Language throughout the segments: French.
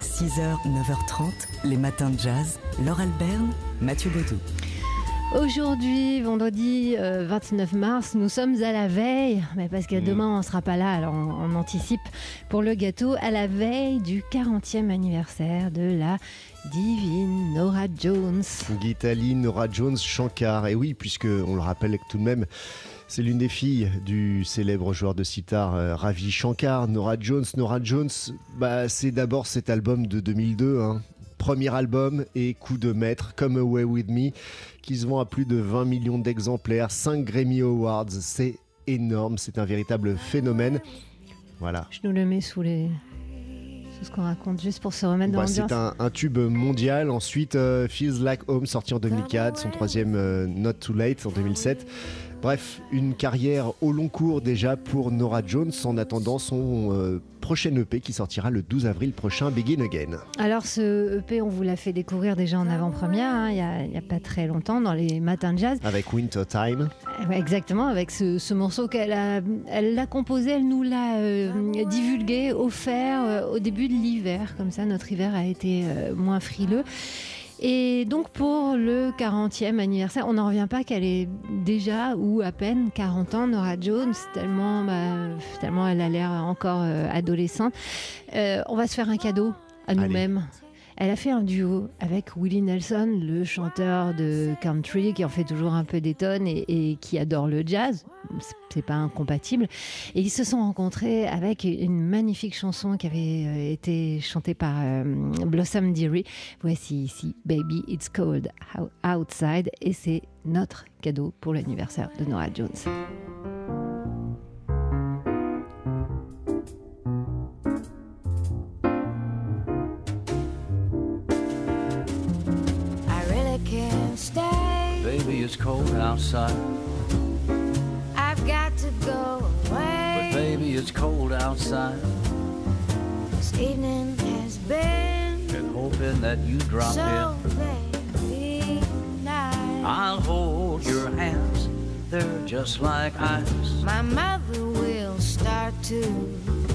6h, 9h30, les matins de jazz. Laure Alberne, Mathieu Baudou. Aujourd'hui, vendredi 29 mars, nous sommes à la veille, mais parce que Mm. demain on sera pas là, alors on, on anticipe pour le gâteau, à la veille du 40e anniversaire de la divine Nora Jones. Guitali, Nora Jones, Shankar. Et oui, puisque on le rappelle tout de même, c'est l'une des filles du célèbre joueur de sitar euh, Ravi Shankar. Nora Jones, Nora Jones, bah, c'est d'abord cet album de 2002. hein. Premier album et coup de maître, Come Away With Me, qui se vend à plus de 20 millions d'exemplaires, 5 Grammy Awards. C'est énorme, c'est un véritable phénomène. Voilà. Je nous le mets sous les... sous ce qu'on raconte, juste pour se remettre dans Bah, l'ambiance. c'est un, un tube mondial. Ensuite, euh, Feels Like Home, sorti en 2004. Son troisième, euh, Not Too Late, en 2007. Bref, une carrière au long cours déjà pour Nora Jones en attendant son euh, prochain EP qui sortira le 12 avril prochain, Begin Again. Alors ce EP, on vous l'a fait découvrir déjà en avant-première, hein, il n'y a, pas très longtemps, dans les matins de jazz. Avec Winter Time. Ouais, exactement, avec ce, ce morceau qu'elle a, elle l'a composé, elle nous l'a euh, divulgué, offert euh, au début de l'hiver. Comme ça, notre hiver a été euh, moins frileux. Et donc pour le 40e anniversaire, on n'en revient pas qu'elle est déjà ou à peine 40 ans, Nora Jones, tellement, bah, tellement elle a l'air encore euh, adolescente. Euh, on va se faire un cadeau à nous-mêmes. Elle a fait un duo avec Willie Nelson, le chanteur de country qui en fait toujours un peu des tonnes et, qui adore le jazz. C'est- pas incompatible. Et ils se sont rencontrés avec une magnifique chanson qui avait euh, été chantée par euh, Blossom Dearie. Voici ici Baby It's Cold Ou- Outside et c'est notre cadeau pour l'anniversaire de Nora Jones. Baby, it's cold outside. I've got to go away. But baby, it's cold outside. This evening has been Been hoping that you drop so in. nice. I'll hold your hands. They're just like ice. My mother will start to.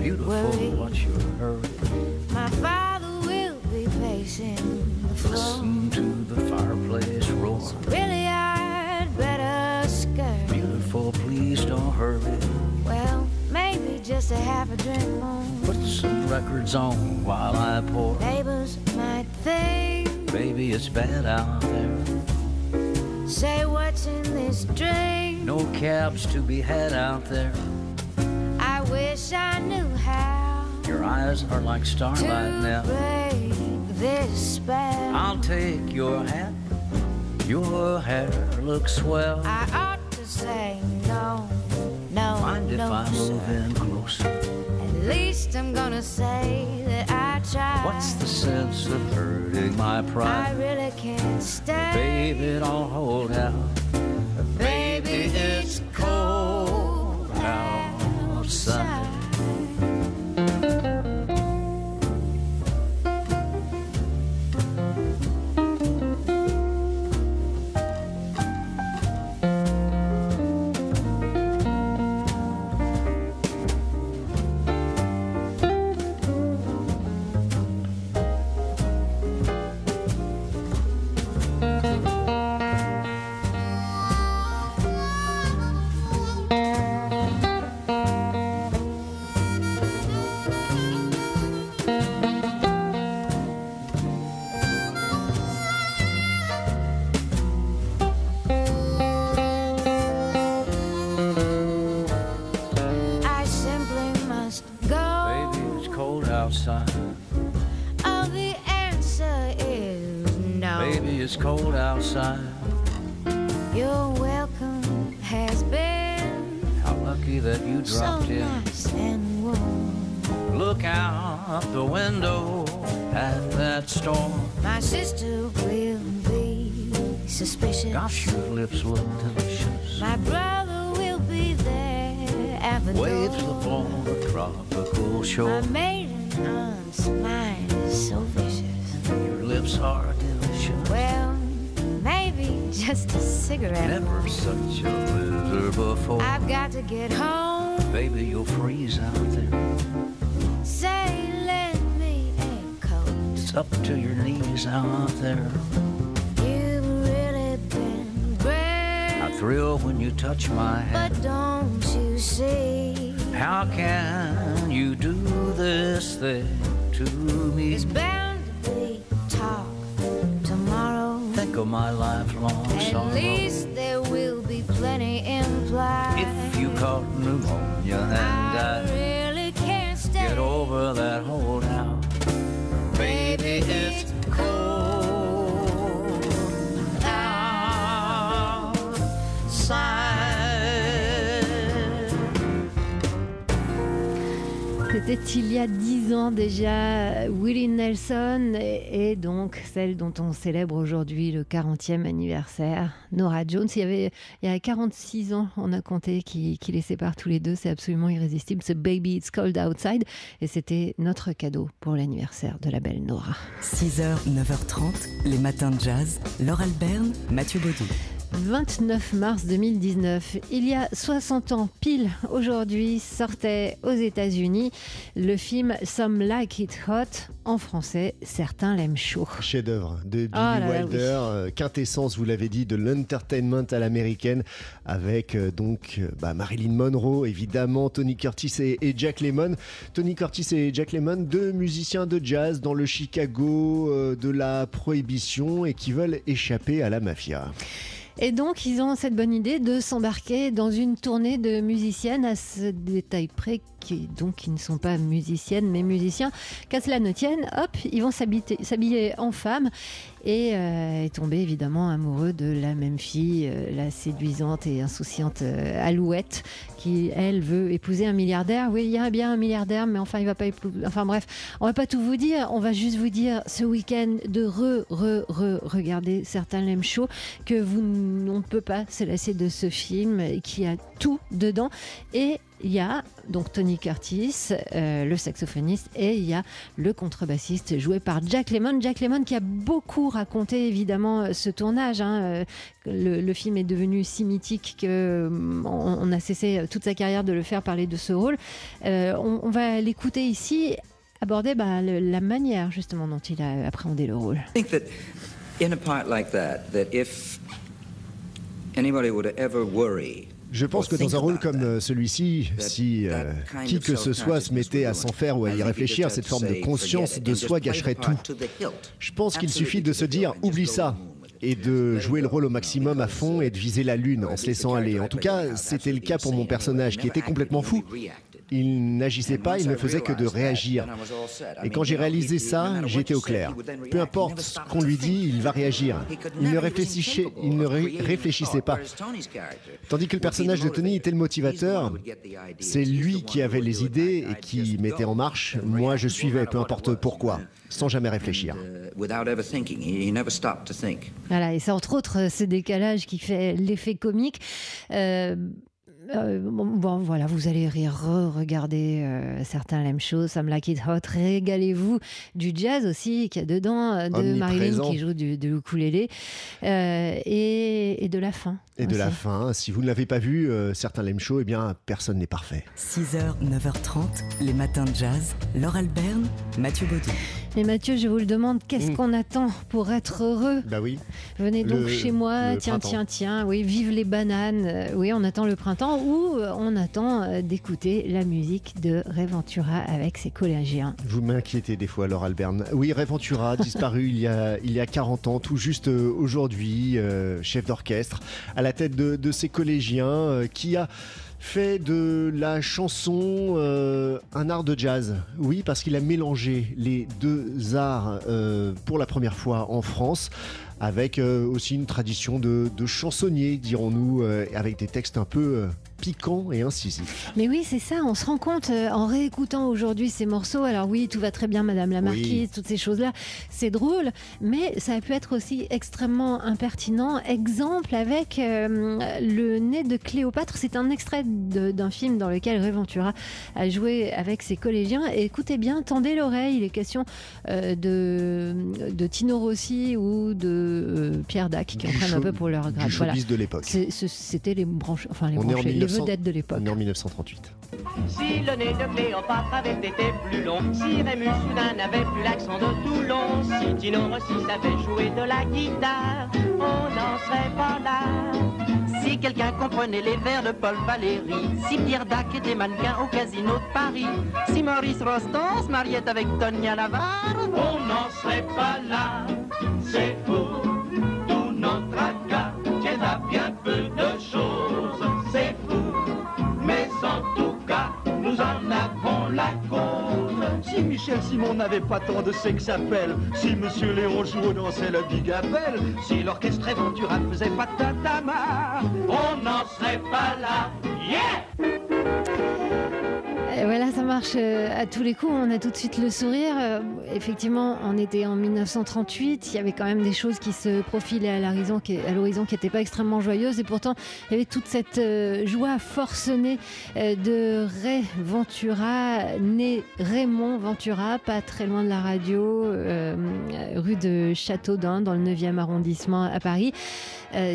Beautiful, Worry. what's your hurry? My father will be pacing the floor. Listen to the fireplace roar. Maybe just a drink more. Put some records on while I pour. Neighbors might think. Baby, it's bad out there. Say what's in this drink. No cabs to be had out there. I wish I knew how Your eyes are like starlight to now. break this spell. I'll take your hat. Your hair looks swell. I ought to say no, no, Mind if no, I sir. move in closer? At least I'm gonna say that I tried. What's the sense of hurting my pride? I really can't stay. Baby, don't hold out. Baby, it's cold outside. Cold outside. Your welcome has been How lucky that you so dropped in. nice and warm. Look out the window at that storm. My sister will be suspicious. Gosh, your lips look delicious. My brother will be there at the Waves door. upon a tropical My shore. maiden aunt's mind is so vicious. Your lips are delicious. Well, just a cigarette. Never such a blizzard before. I've got to get home. Baby, you'll freeze out there. Say, lend me a coat. it's up to your knees out there. You've really been great. I thrill when you touch my hand. But don't you see? How can you do this thing to me? There's bound of my lifelong At sorrow. least there will be plenty implied. If you caught pneumonia and I I really can't stay. get over that hold out, baby, it's cold C'était il y a dix ans déjà, Willie Nelson et, donc celle dont on célèbre aujourd'hui le 40e anniversaire, Nora Jones. Il y avait il y a 46 ans, on a compté, qui, qui les sépare tous les deux. C'est absolument irrésistible. Ce Baby It's Cold Outside. Et c'était notre cadeau pour l'anniversaire de la belle Nora. 6h, 9h30, les matins de jazz. Laure Alberne, Mathieu Baudou. 29 mars 2019, il y a 60 ans pile aujourd'hui, sortait aux États-Unis le film Some Like It Hot. En français, certains l'aiment chaud. Chef-d'œuvre de Billy Ah là là, Wilder, oui. euh, quintessence, vous l'avez dit, de l'entertainment à l'américaine, avec euh, donc euh, bah, Marilyn Monroe, évidemment, Tony Curtis et, et Jack Lemmon. Tony Curtis et Jack Lemmon, deux musiciens de jazz dans le Chicago euh, de la prohibition et qui veulent échapper à la mafia. Et donc, ils ont cette bonne idée de s'embarquer dans une tournée de musiciennes à ce détail près, qui, donc, qui ne sont pas musiciennes, mais musiciens. Qu'à cela ne tienne, hop, ils vont s'habiller en femmes et, euh, et tomber évidemment amoureux de la même fille, euh, la séduisante et insouciante euh, Alouette, qui, elle, veut épouser un milliardaire. Oui, il y a bien un milliardaire, mais enfin, il va pas épouser. Enfin, bref, on va pas tout vous dire. On va juste vous dire ce week-end de re, re, re, regarder certains l'aiment chaud que vous n- on ne peut pas se lasser de ce film qui a tout dedans et il y a donc Tony Curtis, euh, le saxophoniste, et il y a le contrebassiste joué par Jack Lemmon. Jack Lemmon qui a beaucoup raconté évidemment euh, ce tournage. hein. Euh, Le, film est devenu si mythique qu'on on a cessé toute sa carrière de le faire parler de ce rôle. Euh, on, va l'écouter ici aborder bah, la manière justement dont il a appréhendé le rôle. Je pense que dans un rôle comme euh, celui-ci, si euh, qui que ce soit se mettait à s'en faire ou à y réfléchir, cette forme de conscience de soi gâcherait tout. Je pense qu'il suffit de se dire oublie ça et de jouer le rôle au maximum à fond et de viser la lune en se laissant aller. En tout cas, c'était le cas pour mon personnage qui était complètement fou. Il n'agissait pas, il ne faisait que de réagir. Et quand j'ai réalisé ça, j'étais au clair. Peu importe ce qu'on lui dit, il va réagir. Il ne réfléchissait, pas. Tandis que le personnage de Tony était le motivateur, c'est lui qui avait les idées et qui mettait en marche. Moi, je suivais, peu importe pourquoi, sans jamais réfléchir. Voilà, et c'est entre autres euh, ce décalage qui fait l'effet comique. Euh, euh, bon, bon, voilà, vous allez rire, regarder certains l'aiment chaud, Sam Like It Hot, régalez-vous du jazz aussi qu'il y a dedans, euh, de Marilyn qui joue du, du ukulélé euh, et, et de la fin. Et de la fin, si vous ne l'avez pas vu, euh, certains l'aiment chaud, eh bien, personne n'est parfait. 6h, 9h30, les matins de jazz. Laure Alberne, Mathieu Baudou. Et Mathieu, je vous le demande, qu'est-ce Mm. qu'on attend pour être heureux Bah oui. Venez donc Le- chez moi, tiens, printemps. tiens, tiens, oui, vive les bananes, euh, oui, on attend le printemps ou euh, on attend euh, d'écouter la musique de Reventura avec ses collégiens. Vous m'inquiétez des fois, Laure Alberne. Oui, Reventura, disparu il y, a, il y a 40 ans, tout juste aujourd'hui, euh, chef d'orchestre, à la tête de, de ses collégiens, euh, qui a fait de la chanson euh, un art de jazz. Oui, parce qu'il a mélangé les deux arts euh, pour la première fois en France. Avec euh, aussi une tradition de, de chansonnier, dirons-nous, euh, avec des textes un peu euh, piquants et incisifs. Mais oui, c'est ça, on se rend compte euh, en réécoutant aujourd'hui ces morceaux. Alors oui, tout va très bien, Madame la Marquise, Oui. toutes ces choses-là, c'est drôle, mais ça a pu être aussi extrêmement impertinent. Exemple avec euh, le nez de Cléopâtre, c'est un extrait d'un film dans lequel Ray Ventura a joué avec ses collégiens. Et écoutez bien, tendez l'oreille, il est question euh, de, de Tino Rossi ou de euh, Pierre Dac qui en prennent un peu pour leur grade. du Voilà. de l'époque. C'était les branches, enfin les, branchés, les 1900 vedettes de l'époque. On est en 1938. Si le nez de Cléopâtre avait été plus long, si Rémus soudain n'avait plus l'accent de Toulon, si Tino Rossi savait jouer de la guitare, on n'en serait pas là. Si quelqu'un comprenait les vers de Paul Valéry, si Pierre Dac était mannequin au casino de Paris, si Maurice Rostand se mariait avec Tonia Navarre, on n'en serait pas là. C'est fou, n'avait pas tant de sex appel, si Monsieur Léon Jouot dansait le bigapelle, Si l'orchestre Ventura faisait pas tintamarre, on n'en serait pas là. Euh, à tous les coups. On a tout de suite le sourire. Euh, effectivement, on était en 1938. Il y avait quand même des choses qui se profilaient à l'horizon qui n'étaient pas extrêmement joyeuses. Et pourtant, il y avait toute cette euh, joie forcenée de Ray Ventura, né Raymond Ventura, pas très loin de la radio, rue de Châteaudun, dans le 9e arrondissement à Paris,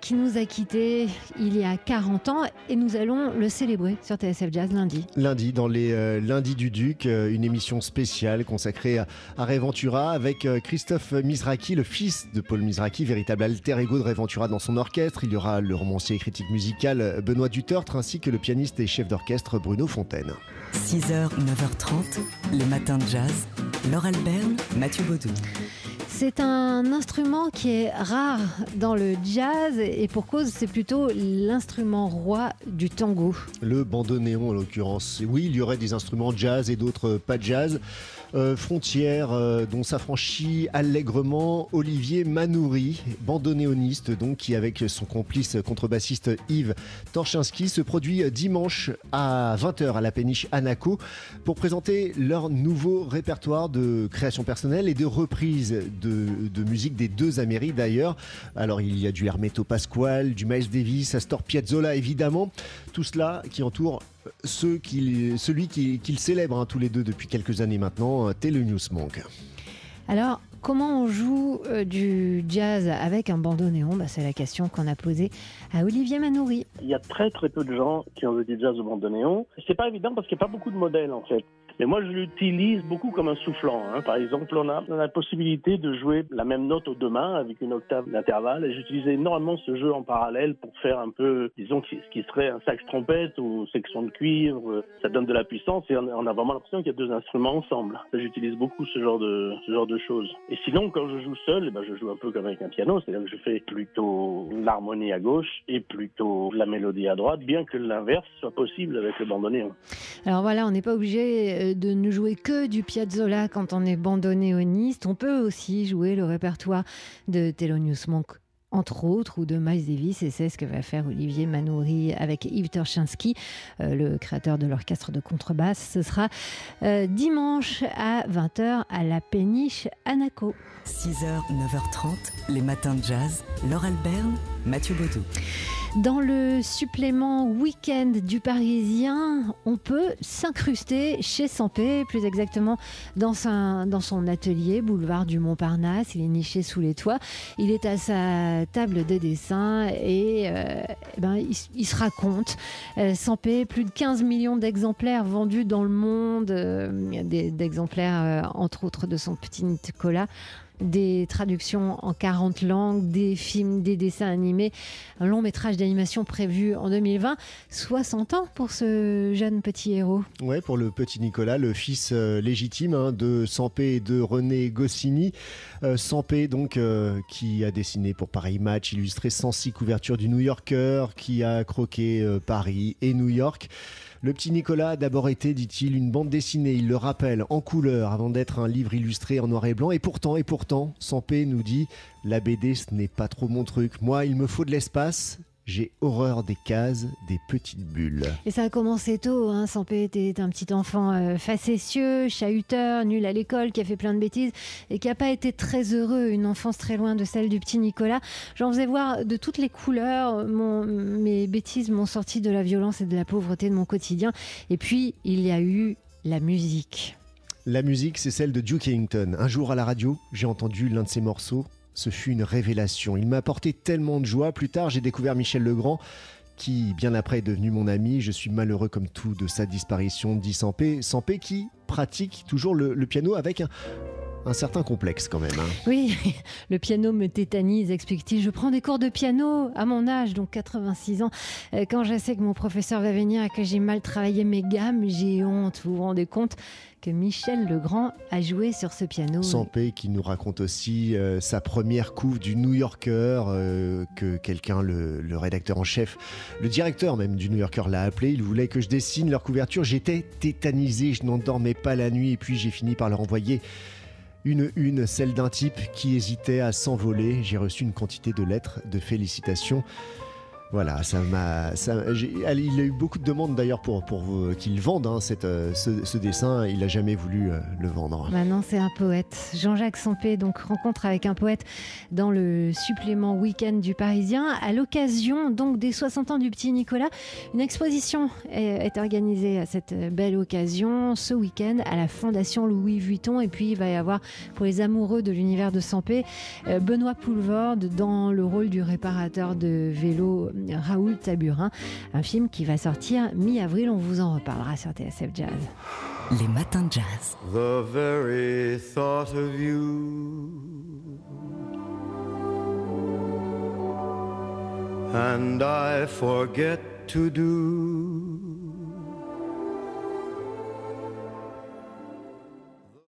qui nous a quittés il y a 40 ans. Et nous allons le célébrer sur TSF Jazz lundi. Lundi, dans les euh, Lundis du Duc, euh, une émission spéciale consacrée à, à Ray Ventura avec euh, Christophe Mizraki, le fils de Paul Mizraki, véritable alter ego de Ray Ventura dans son orchestre. Il y aura le romancier et critique musical euh, Benoît Dutertre ainsi que le pianiste et chef d'orchestre Bruno Fontaine. 6h, 9h30, les matins de jazz. Laure Alberne, Mathieu Baudou. C'est un instrument qui est rare dans le jazz et pour cause, c'est plutôt l'instrument roi du tango. Le bandoneon en l'occurrence. Oui, il y aurait des instruments jazz et d'autres pas jazz. Euh, frontière euh, dont s'affranchit allègrement Olivier Manoury, bandonéoniste donc qui avec son complice contrebassiste Yves Torchinski se produit dimanche à 20h à la péniche Anaco pour présenter leur nouveau répertoire de création personnelle et de reprise de, de musique des deux Amériques d'ailleurs. Alors il y a du Hermeto Pasquale, du Miles Davis, Astor Piazzolla évidemment, tout cela qui entoure ceux qui, celui qu'ils qui célèbrent hein, tous les deux depuis quelques années maintenant, euh, Thelonious Monk. Alors, comment on joue euh, du jazz avec un bandoneon? Bah, C'est la question qu'on a posée à Olivier Manoury. Il y a très très peu de gens qui ont du jazz au bandoneon. C'est pas évident parce qu'il n'y a pas beaucoup de modèles en fait. Mais moi, je l'utilise beaucoup comme un soufflant. hein. Par exemple, on a, la possibilité de jouer la même note aux deux mains avec une octave d'intervalle. Et j'utilise énormément ce jeu en parallèle pour faire un peu, disons, ce qui serait un sax trompette ou section de cuivre. Ça donne de la puissance et on a, vraiment l'impression qu'il y a deux instruments ensemble. J'utilise beaucoup ce genre de ce genre de choses. Et sinon, quand je joue seul, eh ben, je joue un peu comme avec un piano, c'est-à-dire que je fais plutôt l'harmonie à gauche et plutôt la mélodie à droite, bien que l'inverse soit possible avec le bandoneon. Alors voilà, on n'est pas obligé de ne jouer que du Piazzolla quand on est bandonéoniste. On peut aussi jouer le répertoire de Thelonious Monk entre autres, ou de Miles Davis, et c'est ce que va faire Olivier Manoury avec Yves Torchinski, euh, le créateur de l'orchestre de contrebasse. Ce sera euh, dimanche à 20h à la péniche Anaco. 6h, 9h30, les matins de jazz. Laure Alberne, Mathieu Baudou. Dans le supplément week-end du Parisien, on peut s'incruster chez Sampé, plus exactement dans, son atelier, boulevard du Montparnasse. Il est niché sous les toits. Il est à sa table de dessin et euh, eh ben, il, se raconte. Euh, Sampé, plus de 15 millions d'exemplaires vendus dans le monde, euh, d'exemplaires entre autres de son petit Nicolas des traductions en 40 langues, des films, des dessins animés, un long métrage d'animation prévu en 2020. 60 ans pour ce jeune petit héros. Ouais, pour le petit Nicolas, le fils euh, légitime hein, de Sampé et de René Goscinny. Euh, Sampé, donc, euh, qui a dessiné pour Paris Match, illustré 106 couvertures du New Yorker, qui a croqué euh, Paris et New York. Le petit Nicolas a d'abord été, dit-il, une bande dessinée, il le rappelle, en couleur, avant d'être un livre illustré en noir et blanc. Et pourtant, et pourtant, Sampé nous dit, la BD, ce n'est pas trop mon truc. Moi, il me faut de l'espace. J'ai horreur des cases, des petites bulles. Et ça a commencé tôt. Hein. Sampé était un petit enfant euh, facétieux, chahuteur, nul à l'école, qui a fait plein de bêtises et qui n'a pas été très heureux. Une enfance très loin de celle du petit Nicolas. J'en faisais voir de toutes les couleurs. Mon- mes bêtises m'ont sorti de la violence et de la pauvreté de mon quotidien. Et puis, il y a eu la musique. La musique, c'est celle de Duke Ellington. Un jour à la radio, j'ai entendu l'un de ses morceaux. Ce fut une révélation. Il m'a apporté tellement de joie. Plus tard, j'ai découvert Michel Legrand qui, bien après, est devenu mon ami. Je suis malheureux comme tout de sa disparition, dit Sampé. Sampé qui pratique toujours le, piano avec un, un certain complexe quand même. hein. Oui, le piano me tétanise, explique-t-il. Je prends des cours de piano à mon âge, donc 86 ans. Euh, Quand je sais que mon professeur va venir et que j'ai mal travaillé mes gammes, j'ai honte. Vous vous rendez compte? Que Michel Legrand a joué sur ce piano Sampé qui nous raconte aussi euh, sa première couve du New Yorker, euh, que quelqu'un, le, le rédacteur en chef, le directeur même du New Yorker l'a appelé. Il voulait que je dessine leur couverture. J'étais tétanisé, je n'en dormais pas la nuit et puis j'ai fini par leur envoyer une une, celle d'un type qui hésitait à s'envoler. J'ai reçu une quantité de lettres de félicitations. Voilà, ça m'a. Il a eu beaucoup de demandes d'ailleurs pour, pour euh, qu'il vende hein, cette, euh, ce, dessin. Il n'a jamais voulu euh, le vendre. Maintenant, c'est un poète. Jean-Jacques Sampé, donc rencontre avec un poète dans le supplément week-end du Parisien. À l'occasion donc des 60 ans du petit Nicolas, une exposition est, organisée à cette belle occasion ce week-end à la Fondation Louis Vuitton. Et puis, il va y avoir pour les amoureux de l'univers de Sampé, Benoît Poulvorde dans le rôle du réparateur de vélo Raoul Taburin. Un film qui va sortir mi-avril. On vous en reparlera sur TSF Jazz. Les matins de jazz. The very thought of you And I forget to do